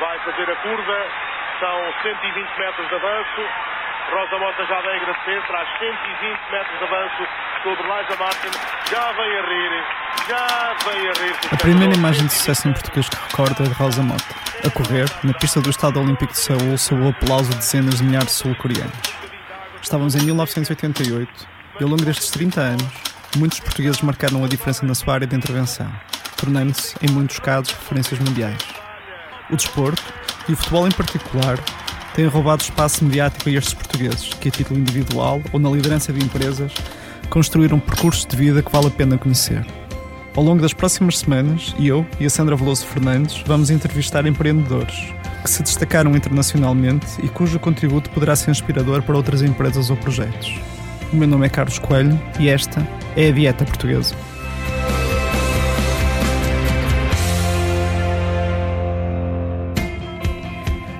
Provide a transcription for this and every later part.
vai fazer a curva, são 120 metros de avanço. Rosa Mota já vem agradecer, traz 120 metros de avanço sobre Liza Martin, já vem a rir, já vem a rir. A primeira imagem de sucesso em português que recorda é de Rosa Mota. A correr, na pista do Estado Olímpico de Seul, sob o aplauso de dezenas de milhares de sul-coreanos. Estávamos em 1988 e ao longo destes 30 anos, muitos portugueses marcaram a diferença na sua área de intervenção, tornando-se, em muitos casos, referências mundiais. O desporto, e o futebol em particular, têm roubado espaço mediático a estes portugueses, que a título individual ou na liderança de empresas, construíram percursos de vida que vale a pena conhecer. Ao longo das próximas semanas, eu e a Sandra Veloso Fernandes vamos entrevistar empreendedores que se destacaram internacionalmente e cujo contributo poderá ser inspirador para outras empresas ou projetos. O meu nome é Carlos Coelho e esta é a Dieta Portuguesa.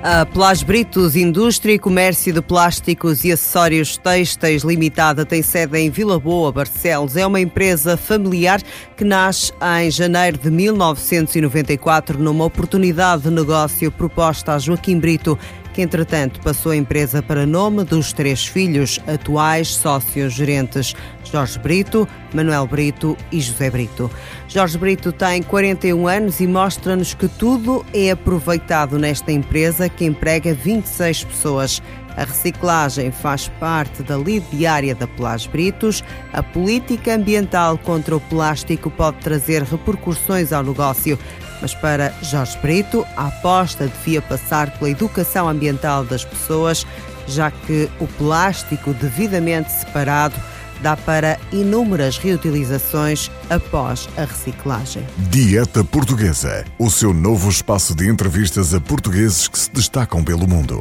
A Plas Britos Indústria e Comércio de Plásticos e Acessórios Têxteis Limitada tem sede em Vila Boa, Barcelos. É uma empresa familiar que nasce em janeiro de 1994 numa oportunidade de negócio proposta a Joaquim Brito que entretanto passou a empresa para nome dos três filhos, atuais sócios gerentes, Jorge Brito, Manuel Brito e José Brito. Jorge Brito tem 41 anos e mostra-nos que tudo é aproveitado nesta empresa que emprega 26 pessoas. A reciclagem faz parte da lide diária da Pelas Britos. A política ambiental contra o plástico pode trazer repercussões ao negócio. Mas para Jorge Brito, a aposta devia passar pela educação ambiental das pessoas, já que o plástico devidamente separado dá para inúmeras reutilizações após a reciclagem. Dieta Portuguesa, o seu novo espaço de entrevistas a portugueses que se destacam pelo mundo.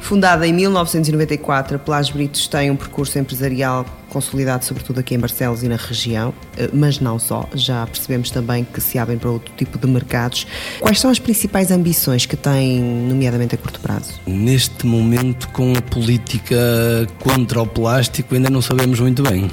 Fundada em 1994, a Pelas Britos tem um percurso empresarial consolidado sobretudo aqui em Barcelos e na região, eh, mas não só. Já percebemos também que se abrem para outro tipo de mercados. Quais são as principais ambições que têm, nomeadamente a curto prazo? Neste momento, com a política contra o plástico, ainda não sabemos muito bem.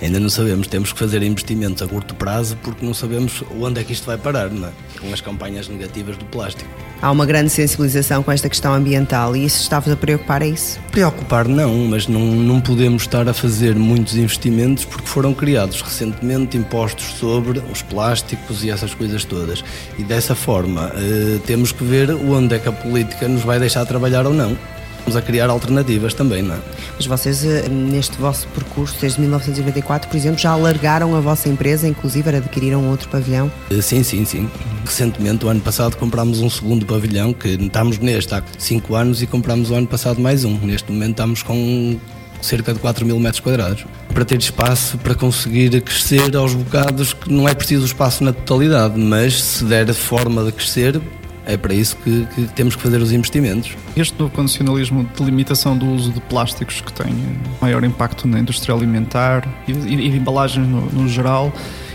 Ainda não sabemos, temos que fazer investimentos a curto prazo porque não sabemos onde é que isto vai parar, não é? com as campanhas negativas do plástico. Há uma grande sensibilização com esta questão ambiental e isso está-vos a preocupar, é isso? Preocupar não, mas não, não podemos estar a fazer muitos investimentos porque foram criados recentemente impostos sobre os plásticos e essas coisas todas. E dessa forma eh, temos que ver onde é que a política nos vai deixar trabalhar ou não a criar alternativas também, não é? Mas vocês, eh, neste vosso percurso, desde 1994, por exemplo, já alargaram a vossa empresa, inclusive adquiriram outro pavilhão? Eh, sim, sim, sim. Recentemente, o ano passado, comprámos um segundo pavilhão, que estamos neste há 5 anos e comprámos o ano passado mais um. Neste momento estamos com cerca de 4 mil metros quadrados. Para ter espaço para conseguir crescer aos bocados, que não é preciso espaço na totalidade, mas se der forma de crescer, é para isso que, que, temos que fazer os investimentos. Este novo condicionalismo de limitação do uso de plásticos que tem maior impacto na indústria alimentar e, e de embalagens no, no geral,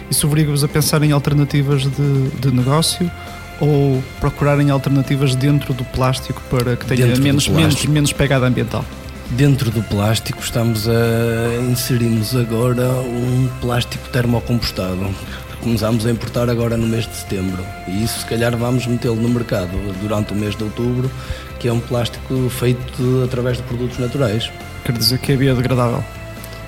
isso obriga-vos a pensar em alternativas de, de negócio ou procurarem alternativas dentro do plástico para que tenha menos, menos, menos pegada ambiental? Dentro do plástico estamos a inserirmos agora um plástico termocompostado começámos a importar agora no mês de setembro e isso se calhar vamos metê-lo no mercado durante o mês de outubro, que é um plástico feito através de produtos naturais. Quer dizer que é biodegradável?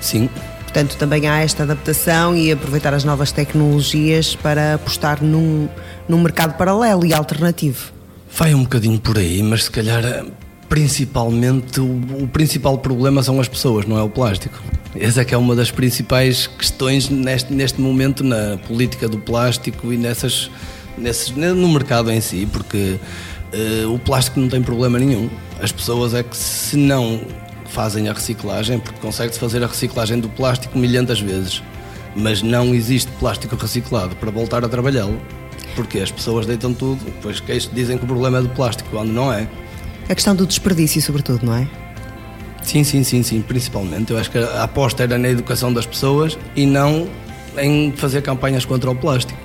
Sim. Portanto, também há esta adaptação e aproveitar as novas tecnologias para apostar num, num mercado paralelo e alternativo. Vai um bocadinho por aí, mas se calhar principalmente o, o, principal problema são as pessoas, não é o plástico. Essa é que é uma das principais questões neste, neste momento na política do plástico e nessas, nesses, no mercado em si, porque uh, o plástico não tem problema nenhum. As pessoas é que se não fazem a reciclagem, porque consegue-se fazer a reciclagem do plástico milhentas vezes, mas não existe plástico reciclado para voltar a trabalhá-lo, porque as pessoas deitam tudo, depois dizem que o problema é do plástico, quando não é. A questão do desperdício, sobretudo, não é? Sim, sim, sim, sim, principalmente. Eu acho que a aposta era na educação das pessoas e não em fazer campanhas contra o plástico.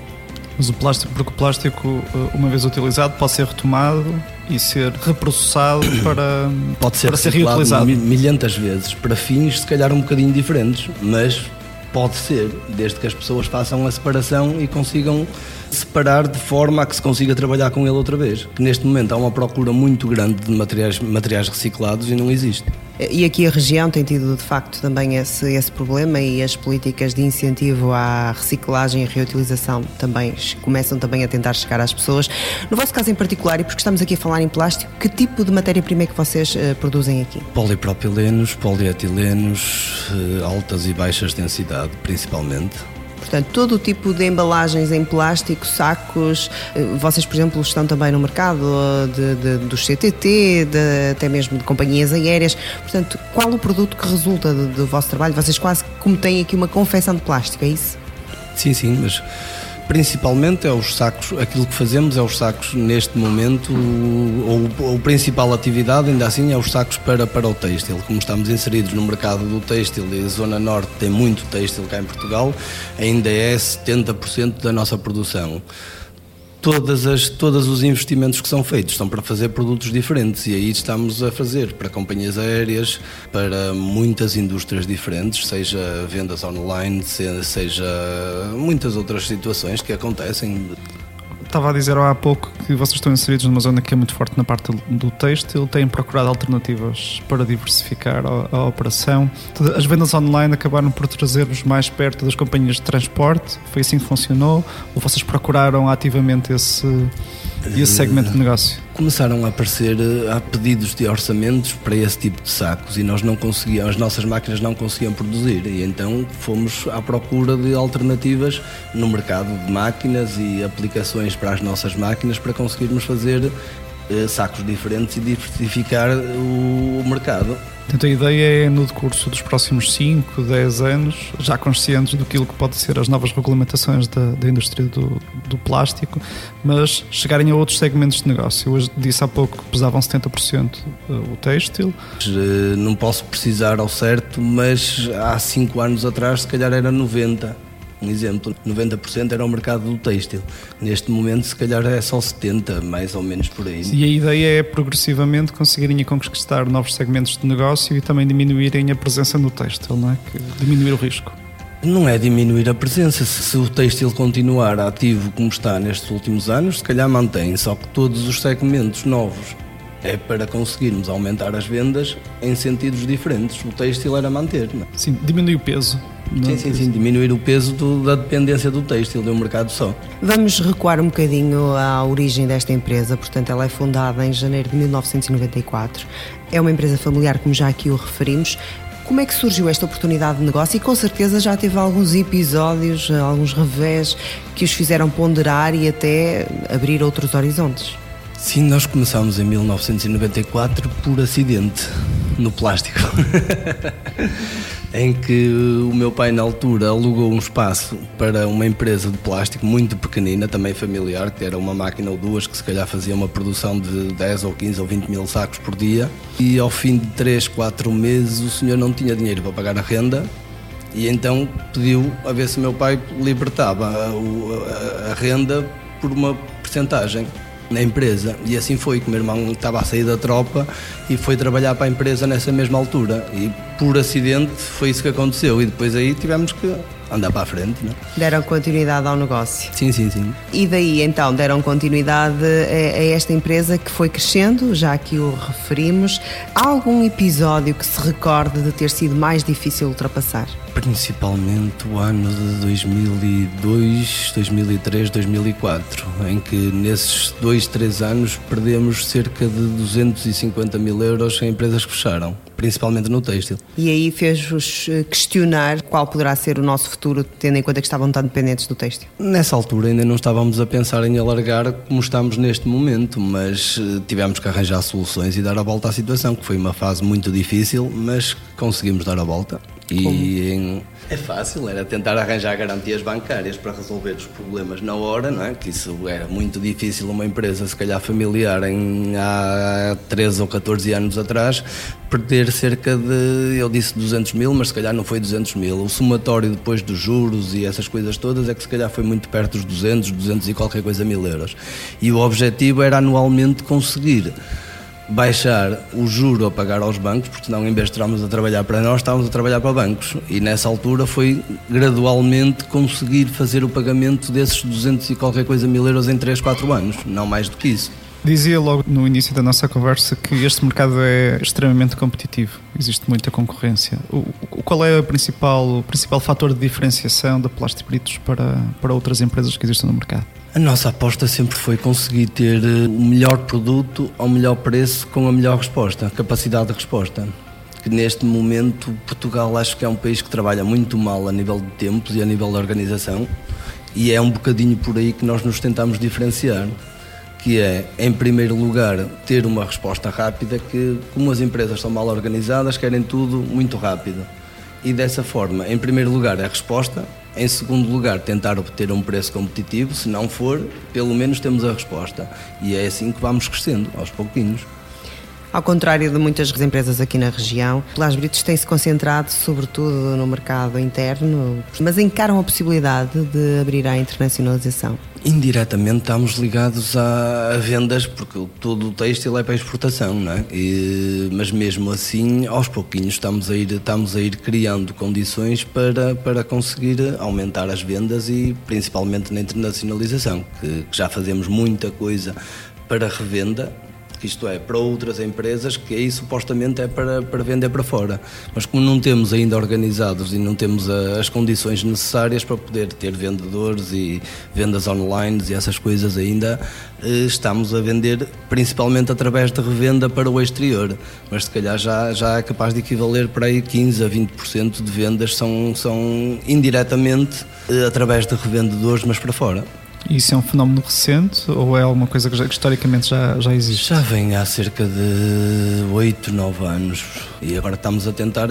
Mas o plástico, porque o plástico, eh, uma vez utilizado, pode ser retomado e ser reprocessado para, pode ser, para ser reutilizado milhentas vezes, para fins se calhar um bocadinho diferentes, mas Pode ser, desde que as pessoas façam a separação e consigam separar de forma a que se consiga trabalhar com ele outra vez. Que neste momento há uma procura muito grande de materiais, materiais reciclados e não existe. E aqui a região tem tido de facto também esse, esse problema e as políticas de incentivo à reciclagem e reutilização também começam também a tentar chegar às pessoas. No vosso caso em particular, e porque estamos aqui a falar em plástico, que tipo de matéria-prima é que vocês uh, produzem aqui? Polipropilenos, polietilenos, uh, altas e baixas densidade principalmente. Portanto, todo o tipo de embalagens em plástico, sacos, eh, vocês, por exemplo, estão também no mercado de, de, dos CTT, de, até mesmo de companhias aéreas. Portanto, qual o produto que resulta do, do vosso trabalho? Vocês quase como têm aqui uma confecção de plástico, é isso? Sim, sim, mas principalmente é os sacos, aquilo que fazemos é os sacos neste momento, ou a principal atividade ainda assim é os sacos para, para o têxtil. Como estamos inseridos no mercado do têxtil e a Zona Norte tem muito têxtil cá em Portugal, ainda é 70% da nossa produção todas as, todos os investimentos que são feitos são para fazer produtos diferentes e aí estamos a fazer para companhias aéreas, para muitas indústrias diferentes, seja vendas online, seja muitas outras situações que acontecem estava a dizer há pouco que vocês estão inseridos numa zona que é muito forte na parte do têxtil, têm procurado alternativas para diversificar a, a operação. As vendas online acabaram por trazer-vos mais perto das companhias de transporte, foi assim que funcionou? Ou vocês procuraram ativamente esse, esse segmento de negócio? começaram a aparecer eh, há pedidos de orçamentos para esse tipo de sacos e nós não conseguíamos, as nossas máquinas não conseguiam produzir e então fomos à procura de alternativas no mercado de máquinas e aplicações para as nossas máquinas para conseguirmos fazer sacos diferentes e diversificar o mercado. Portanto, a ideia é, no decurso dos próximos 5, 10 anos, já conscientes do que pode ser as novas regulamentações da, da indústria do, do, plástico, mas chegarem a outros segmentos de negócio. Eu hoje disse há pouco que pesavam 70% eh, o têxtil. Eh, não posso precisar ao certo, mas há 5 anos atrás, se calhar era 90%. Um exemplo, 90% era o mercado do têxtil. Neste momento, se calhar é só 70%, mais ou menos por aí. E a ideia é progressivamente conseguirem conquistar novos segmentos de negócio e também diminuírem a presença no têxtil, não é? Que diminuir o risco. Não é diminuir a presença. Se o têxtil continuar ativo como está nestes últimos anos, se calhar mantém, só que todos os segmentos novos é para conseguirmos aumentar as vendas em sentidos diferentes. O têxtil era manter. Não? É? Sim, diminui o peso. Sim, sim, sim, diminuir o peso do, da dependência do têxtil de um mercado só. Vamos recuar um bocadinho à origem desta empresa. Portanto, ela é fundada em janeiro de 1994. É uma empresa familiar, como já aqui o referimos. Como é que surgiu esta oportunidade de negócio? E com certeza já teve alguns episódios, alguns revés que os fizeram ponderar e até abrir outros horizontes. Sim, nós começámos em 1994 por acidente no plástico. em que o meu pai, na altura, alugou um espaço para uma empresa de plástico muito pequenina, também familiar, que era uma máquina ou duas que se calhar fazia uma produção de 10 ou 15 ou 20 mil sacos por dia. E ao fim de 3, 4 meses, o senhor não tinha dinheiro para pagar a renda e então pediu a ver se meu pai libertava a, a, a renda por uma porcentagem na empresa. E assim foi, que o meu irmão estava a sair da tropa e foi trabalhar para a empresa nessa mesma altura. E por acidente foi isso que aconteceu. E depois aí tivemos que andar para a frente. Não? É? Deram continuidade ao negócio. Sim, sim, sim. E daí então deram continuidade a, a, esta empresa que foi crescendo, já que o referimos. Há algum episódio que se recorde de ter sido mais difícil ultrapassar? Principalmente o ano de 2002, 2003, 2004, em que nesses dois, três anos perdemos cerca de 250 mil euros em empresas que fecharam, principalmente no têxtil. E aí fez-vos eh, questionar qual poderá ser o nosso futuro, tendo em conta que estavam tão dependentes do têxtil? Nessa altura ainda não estávamos a pensar em alargar como estamos neste momento, mas eh, tivemos que arranjar soluções e dar a volta à situação, que foi uma fase muito difícil, mas conseguimos dar a volta. E em, é fácil, era tentar arranjar garantias bancárias para resolver os problemas na hora, não é? Que isso era muito difícil uma empresa, se calhar familiar, em, há 13 ou 14 anos atrás, perder cerca de, eu disse 200 mil, mas se calhar não foi 200 mil. O somatório depois dos juros e essas coisas todas é que se calhar foi muito perto dos 200, 200 e qualquer coisa mil euros. E o objetivo era anualmente conseguir baixar o juro a pagar aos bancos, porque senão em vez de estarmos a trabalhar para nós, estávamos a trabalhar para bancos. E nessa altura foi gradualmente conseguir fazer o pagamento desses 200 e qualquer coisa mil euros em 3, 4 anos, não mais do que isso. Dizia logo no início da nossa conversa que este mercado é extremamente competitivo, existe muita concorrência. O, qual é o principal, o principal fator de diferenciação da Plástico Britos para, para outras empresas que existem no mercado? A nossa aposta sempre foi conseguir ter eh, o melhor produto ao melhor preço com a melhor resposta, capacidade de resposta. Que neste momento Portugal acho que é um país que trabalha muito mal a nível de tempos e a nível de organização e é um bocadinho por aí que nós nos tentamos diferenciar que é, em primeiro lugar, ter uma resposta rápida, que como as empresas são mal organizadas, querem tudo muito rápido. E dessa forma, em primeiro lugar, a resposta, em segundo lugar, tentar obter um preço competitivo, se não for, pelo menos temos a resposta. E é assim que vamos crescendo, aos pouquinhos. Ao contrário de muitas empresas aqui na região, Las Britos tem-se concentrado sobretudo no mercado interno, mas encaram a possibilidade de abrir à internacionalização. Indiretamente estamos ligados a, vendas, porque todo o têxtil é para exportação, não é? E, mas mesmo assim, aos pouquinhos estamos a ir, estamos a ir criando condições para, para conseguir aumentar as vendas e principalmente na internacionalização, que, que já fazemos muita coisa para revenda que isto é, para outras empresas, que aí supostamente é para, para vender para fora. Mas como não temos ainda organizados e não temos a, as condições necessárias para poder ter vendedores e vendas online e essas coisas ainda, eh, estamos a vender principalmente através de revenda para o exterior. Mas se calhar já, já é capaz de equivaler para aí 15 a 20% de vendas são, são indiretamente eh, através de revendedores, mas para fora. Isso é um fenómeno recente ou é alguma coisa que, já, que historicamente já, já existe? Já vem há cerca de 8, 9 anos e agora estamos a tentar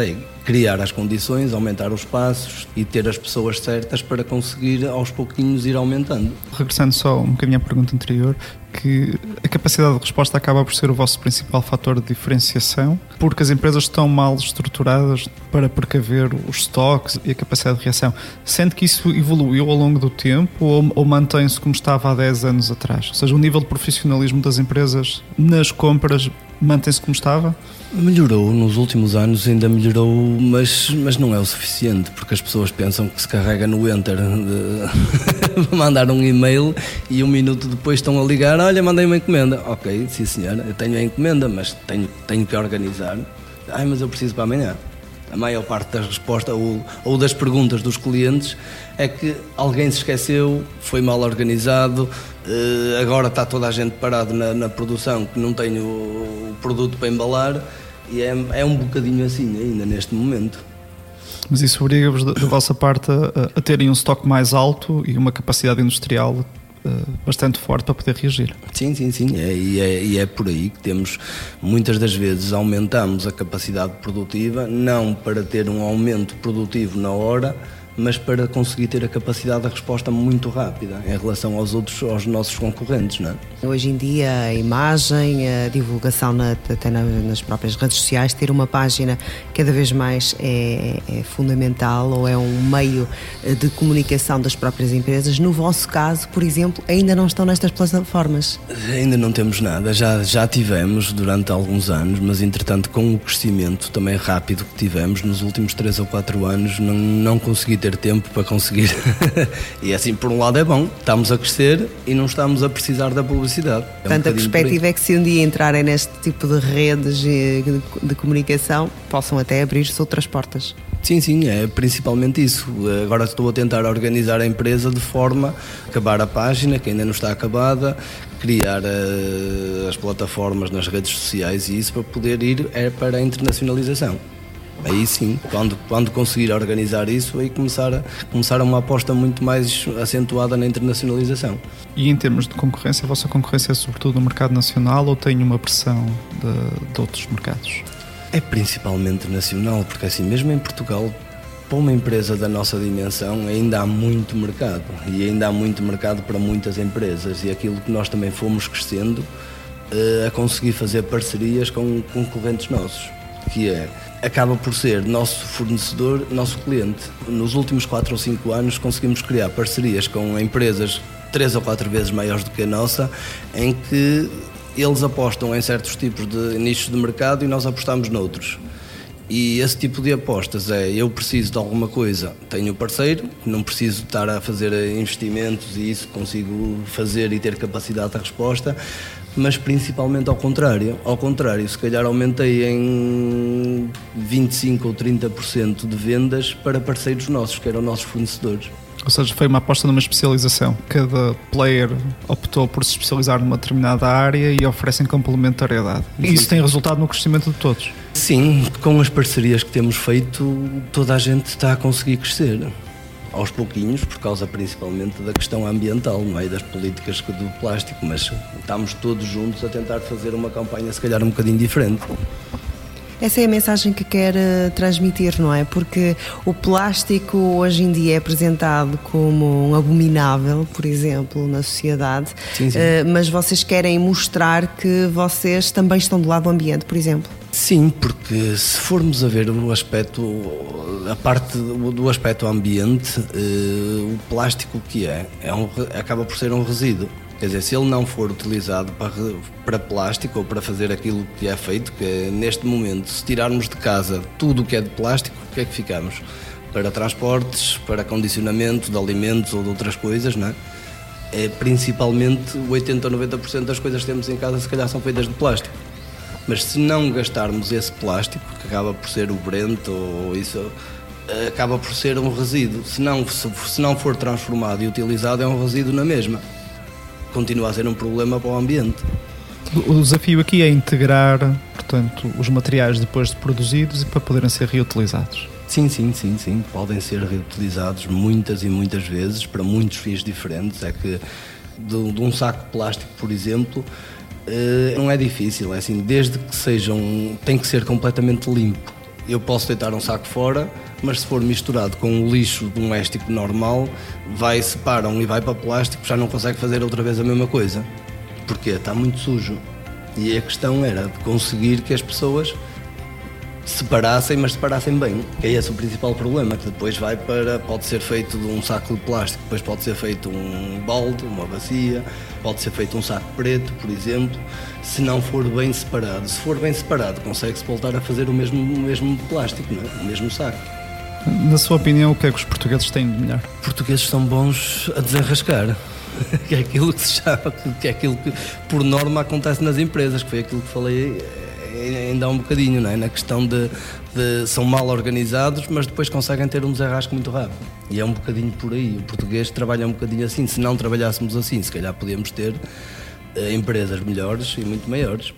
criar as condições, aumentar os passos e ter as pessoas certas para conseguir aos pouquinhos ir aumentando. Regressando só um bocadinho à pergunta anterior, que a capacidade de resposta acaba por ser o vosso principal fator de diferenciação, porque as empresas estão mal estruturadas para precaver os estoques e a capacidade de reação. Sente que isso evoluiu ao longo do tempo ou, ou mantém-se como estava há 10 anos atrás? Ou seja, o nível de profissionalismo das empresas nas compras mantém-se como estava? Melhorou nos últimos anos, ainda melhorou, mas, mas não é o suficiente, porque as pessoas pensam que se carrega no enter de mandar um e-mail e um minuto depois estão a ligar: Olha, mandei uma encomenda. Ok, sim senhora, eu tenho a encomenda, mas tenho, tenho que organizar. Ai, mas eu preciso para amanhã. A maior parte das respostas ou, ou das perguntas dos clientes é que alguém se esqueceu, foi mal organizado, eh, agora está toda a gente parado na, na produção que não tem o, produto para embalar e é, é um bocadinho assim ainda neste momento. Mas isso obriga-vos da, da, vossa parte a, a, terem um estoque mais alto e uma capacidade industrial uh, bastante forte para poder reagir. Sim, sim, sim. É, e, é, e é por aí que temos, muitas das vezes, aumentamos a capacidade produtiva, não para ter um aumento produtivo na hora, mas para conseguir ter a capacidade de resposta muito rápida em relação aos outros, aos nossos concorrentes, não é? Hoje em dia a imagem, a divulgação na, até nas próprias redes sociais, ter uma página cada vez mais é, é fundamental ou é um meio de comunicação das próprias empresas. No vosso caso, por exemplo, ainda não estão nestas plataformas? Ainda não temos nada, já, já tivemos durante alguns anos, mas entretanto com o crescimento também rápido que tivemos nos últimos 3 ou 4 anos, não, não consegui ter ter tempo para conseguir. e assim, por um lado, é bom, estamos a crescer e não estamos a precisar da publicidade. É Portanto, um a perspectiva é que se um dia entrarem neste tipo de redes de, de comunicação, possam até abrir-se outras portas. Sim, sim, é principalmente isso. Agora estou a tentar organizar a empresa de forma a acabar a página, que ainda não está acabada, criar uh, as plataformas nas redes sociais e isso para poder ir é para a internacionalização. Aí sim, quando, quando conseguir organizar isso, aí começar, a, começar uma aposta muito mais acentuada na internacionalização. E em termos de concorrência, a vossa concorrência é sobretudo no mercado nacional ou tem uma pressão de, de outros mercados? É principalmente nacional, porque assim, mesmo em Portugal, para uma empresa da nossa dimensão ainda há muito mercado e ainda há muito mercado para muitas empresas e aquilo que nós também fomos crescendo uh, a conseguir fazer parcerias com concorrentes nossos que é acaba por ser nosso fornecedor, nosso cliente. Nos últimos 4 ou 5 anos conseguimos criar parcerias com empresas três ou quatro vezes maiores do que a nossa, em que eles apostam em certos tipos de nichos de mercado e nós apostamos noutros. E esse tipo de apostas é eu preciso de alguma coisa, tenho parceiro, não preciso estar a fazer investimentos e isso consigo fazer e ter capacidade de resposta, mas principalmente ao contrário. Ao contrário, se calhar aumentei em 25 ou 30% de vendas para parceiros nossos, que eram nossos fornecedores. Ou seja, foi uma aposta numa especialização. Cada player optou por se especializar numa determinada área e oferecem complementariedade. E isso tem resultado no crescimento de todos. Sim, com as parcerias que temos feito, toda a gente está a conseguir crescer. Aos pouquinhos, por causa principalmente da questão ambiental, não é? das políticas do plástico, mas estamos todos juntos a tentar fazer uma campanha, se calhar, um bocadinho diferente. Essa é a mensagem que quer uh, transmitir, não é? Porque o plástico hoje em dia é apresentado como um abominável, por exemplo, na sociedade, sim, sim. Uh, mas vocês querem mostrar que vocês também estão do lado do ambiente, por exemplo. Sim, porque se formos a ver o aspecto, a parte do aspecto ambiente, uh, o plástico que é, é um, acaba por ser um resíduo. Quer dizer, se ele não for utilizado para, para plástico ou para fazer aquilo que é feito, que é, neste momento, se tirarmos de casa tudo o que é de plástico, o que é que ficamos? Para transportes, para condicionamento de alimentos ou de outras coisas, não é? é principalmente 80 ou 90% das coisas que temos em casa, se calhar, são feitas de plástico. Mas se não gastarmos esse plástico, que acaba por ser o Brent ou isso, acaba por ser um resíduo. Se não, se, se não for transformado e utilizado, é um resíduo na mesma continua a ser um problema para o ambiente. O desafio aqui é integrar, portanto, os materiais depois de produzidos e para poderem ser reutilizados. Sim, sim, sim, sim. Podem ser reutilizados muitas e muitas vezes para muitos fins diferentes. É que de, de um saco de plástico, por exemplo, eh, não é difícil. É assim, desde que sejam, tem que ser completamente limpo. Eu posso deitar um saco fora, mas se for misturado com o lixo doméstico normal, vai, separam e vai para plástico, já não consegue fazer outra vez a mesma coisa. Porque está muito sujo. E a questão era de conseguir que as pessoas separassem, mas separassem bem. É esse o principal problema, que depois vai para. pode ser feito de um saco de plástico, depois pode ser feito um balde, uma bacia, pode ser feito um saco preto, por exemplo, se não for bem separado. Se for bem separado, consegue-se voltar a fazer o mesmo, o mesmo plástico, é? o mesmo saco. Na sua opinião, o que é que os portugueses têm de melhor? Os portugueses são bons a desenrascar. que é aquilo que se chama, que é aquilo que por norma acontece nas empresas, que foi aquilo que falei ainda há um bocadinho, não é? na questão de, de, são mal organizados, mas depois conseguem ter um desarrasco muito rápido. E é um bocadinho por aí. O português trabalha um bocadinho assim. Se não trabalhássemos assim, se calhar podíamos ter uh, empresas melhores e muito maiores.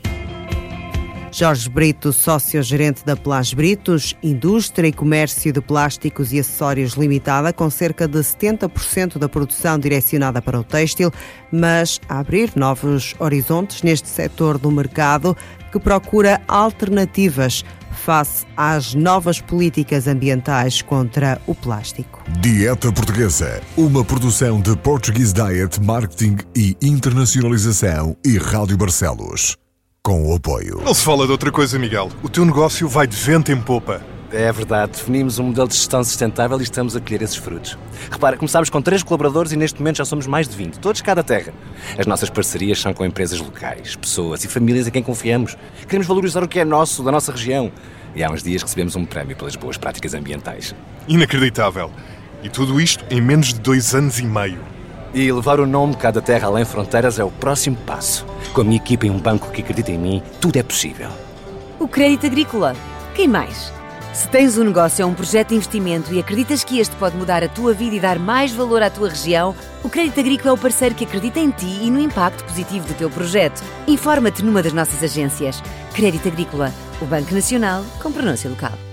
Jorge Brito, sócio-gerente da Plas Britos, Indústria e Comércio de Plásticos e Acessórios Limitada, com cerca de 70% da produção direcionada para o têxtil, mas a abrir novos horizontes neste setor do mercado que procura alternativas face às novas políticas ambientais contra o plástico. Dieta Portuguesa, uma produção de Portuguese Diet Marketing e Internacionalização e Rádio Barcelos com o apoio. Não se fala de outra coisa, Miguel. O teu negócio vai de vento em popa. É verdade, definimos um modelo de gestão sustentável e estamos a colher esses frutos. Repara, começámos com três colaboradores e neste momento já somos mais de 20, todos de cada terra. As nossas parcerias são com empresas locais, pessoas e famílias em quem confiamos. Queremos valorizar o que é nosso, da nossa região. E há uns dias recebemos um prémio pelas boas práticas ambientais. Inacreditável. E tudo isto em menos de dois anos e meio. E levar o nome Cada Terra Além Fronteiras é o próximo passo. Com a minha equipa e um banco que acredita em mim, tudo é possível. O crédito agrícola. Quem mais? Se tens um negócio ou um projeto de investimento e acreditas que este pode mudar a tua vida e dar mais valor à tua região, o Crédito Agrícola é o parceiro que acredita em ti e no impacto positivo do teu projeto. Informa-te numa das nossas agências. Crédito Agrícola, o Banco Nacional com pronúncia local.